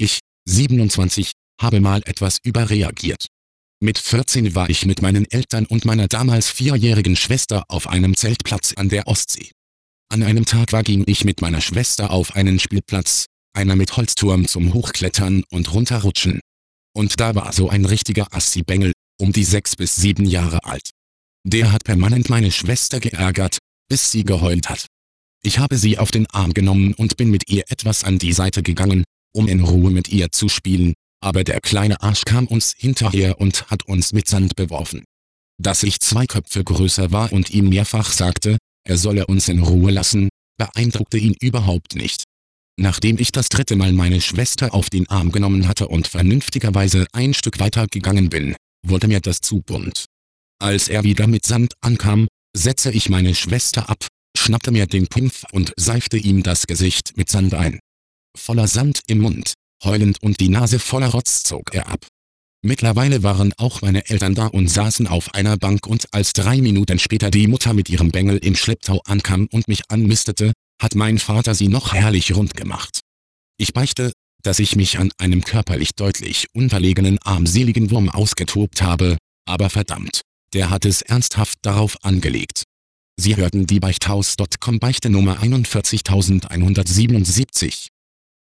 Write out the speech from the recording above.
Ich, 27, habe mal etwas überreagiert. Mit 14 war ich mit meinen Eltern und meiner damals vierjährigen Schwester auf einem Zeltplatz an der Ostsee. An einem Tag war ging ich mit meiner Schwester auf einen Spielplatz, einer mit Holzturm zum Hochklettern und runterrutschen. Und da war so ein richtiger Assi-Bengel, um die sechs bis sieben Jahre alt. Der hat permanent meine Schwester geärgert, bis sie geheult hat. Ich habe sie auf den Arm genommen und bin mit ihr etwas an die Seite gegangen, um in Ruhe mit ihr zu spielen, aber der kleine Arsch kam uns hinterher und hat uns mit Sand beworfen. Dass ich zwei Köpfe größer war und ihm mehrfach sagte, er solle uns in Ruhe lassen, beeindruckte ihn überhaupt nicht. Nachdem ich das dritte Mal meine Schwester auf den Arm genommen hatte und vernünftigerweise ein Stück weiter gegangen bin, wurde mir das zu bunt. Als er wieder mit Sand ankam, setzte ich meine Schwester ab, schnappte mir den Pimpf und seifte ihm das Gesicht mit Sand ein. Voller Sand im Mund, heulend und die Nase voller Rotz zog er ab. Mittlerweile waren auch meine Eltern da und saßen auf einer Bank und als drei Minuten später die Mutter mit ihrem Bengel im Schlepptau ankam und mich anmistete, hat mein Vater sie noch herrlich rund gemacht. Ich beichte, dass ich mich an einem körperlich deutlich unterlegenen armseligen Wurm ausgetobt habe, aber verdammt, der hat es ernsthaft darauf angelegt. Sie hörten die Beichthaus.com Beichte Nummer 41177.